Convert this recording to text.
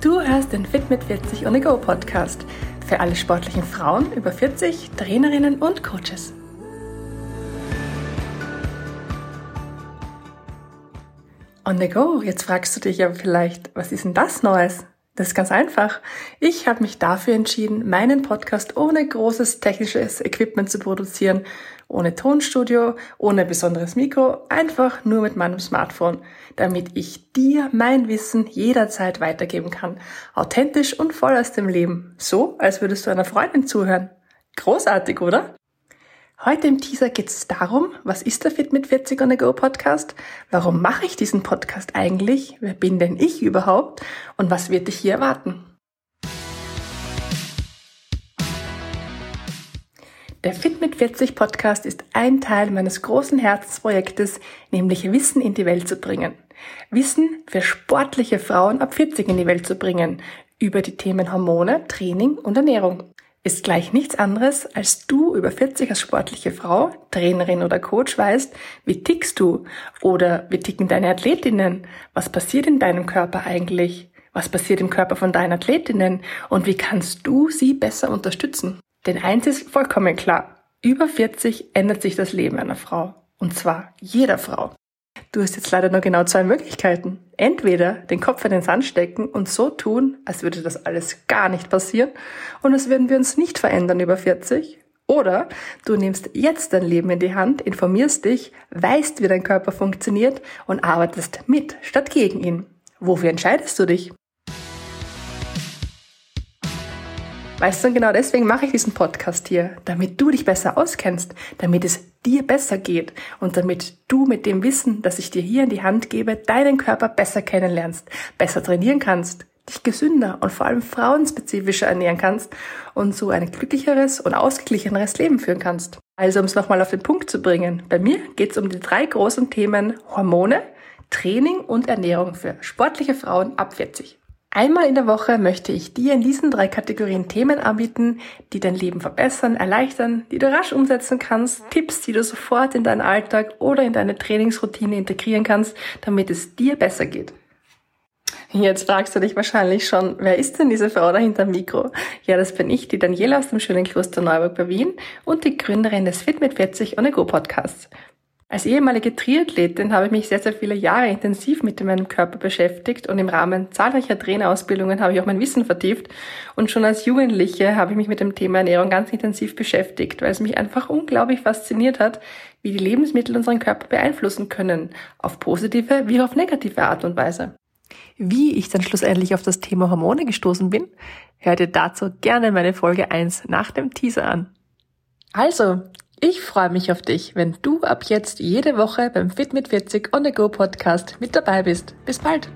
Du hörst den Fit mit 40 on the Go Podcast für alle sportlichen Frauen über 40, Trainerinnen und Coaches. On the Go, jetzt fragst du dich ja vielleicht, was ist denn das Neues? Das ist ganz einfach. Ich habe mich dafür entschieden, meinen Podcast ohne großes technisches Equipment zu produzieren, ohne Tonstudio, ohne besonderes Mikro, einfach nur mit meinem Smartphone, damit ich dir mein Wissen jederzeit weitergeben kann. Authentisch und voll aus dem Leben. So, als würdest du einer Freundin zuhören. Großartig, oder? Heute im Teaser geht es darum, was ist der Fit mit 40 on the Go Podcast? Warum mache ich diesen Podcast eigentlich? Wer bin denn ich überhaupt? Und was wird dich hier erwarten? Der Fit mit 40 Podcast ist ein Teil meines großen Herzensprojektes, nämlich Wissen in die Welt zu bringen. Wissen für sportliche Frauen ab 40 in die Welt zu bringen über die Themen Hormone, Training und Ernährung ist gleich nichts anderes, als du über 40 als sportliche Frau, Trainerin oder Coach weißt, wie tickst du oder wie ticken deine Athletinnen, was passiert in deinem Körper eigentlich, was passiert im Körper von deinen Athletinnen und wie kannst du sie besser unterstützen. Denn eins ist vollkommen klar, über 40 ändert sich das Leben einer Frau. Und zwar jeder Frau. Du hast jetzt leider nur genau zwei Möglichkeiten. Entweder den Kopf in den Sand stecken und so tun, als würde das alles gar nicht passieren und als würden wir uns nicht verändern über 40. Oder du nimmst jetzt dein Leben in die Hand, informierst dich, weißt, wie dein Körper funktioniert und arbeitest mit statt gegen ihn. Wofür entscheidest du dich? Weißt du, genau deswegen mache ich diesen Podcast hier, damit du dich besser auskennst, damit es dir besser geht und damit du mit dem Wissen, das ich dir hier in die Hand gebe, deinen Körper besser kennenlernst, besser trainieren kannst, dich gesünder und vor allem frauenspezifischer ernähren kannst und so ein glücklicheres und ausgeglicheneres Leben führen kannst. Also um es nochmal auf den Punkt zu bringen, bei mir geht es um die drei großen Themen Hormone, Training und Ernährung für sportliche Frauen ab 40. Einmal in der Woche möchte ich dir in diesen drei Kategorien Themen anbieten, die dein Leben verbessern, erleichtern, die du rasch umsetzen kannst, Tipps, die du sofort in deinen Alltag oder in deine Trainingsroutine integrieren kannst, damit es dir besser geht. Jetzt fragst du dich wahrscheinlich schon, wer ist denn diese Frau da hinterm Mikro? Ja, das bin ich, die Daniela aus dem schönen Kloster Neuburg bei Wien und die Gründerin des Fit mit 40 on a Go Podcasts. Als ehemalige Triathletin habe ich mich sehr, sehr viele Jahre intensiv mit meinem Körper beschäftigt und im Rahmen zahlreicher Trainerausbildungen habe ich auch mein Wissen vertieft. Und schon als Jugendliche habe ich mich mit dem Thema Ernährung ganz intensiv beschäftigt, weil es mich einfach unglaublich fasziniert hat, wie die Lebensmittel unseren Körper beeinflussen können, auf positive wie auf negative Art und Weise. Wie ich dann schlussendlich auf das Thema Hormone gestoßen bin, hört ihr dazu gerne meine Folge 1 nach dem Teaser an. Also, ich freue mich auf dich, wenn du ab jetzt jede Woche beim Fit mit 40 on the Go Podcast mit dabei bist. Bis bald!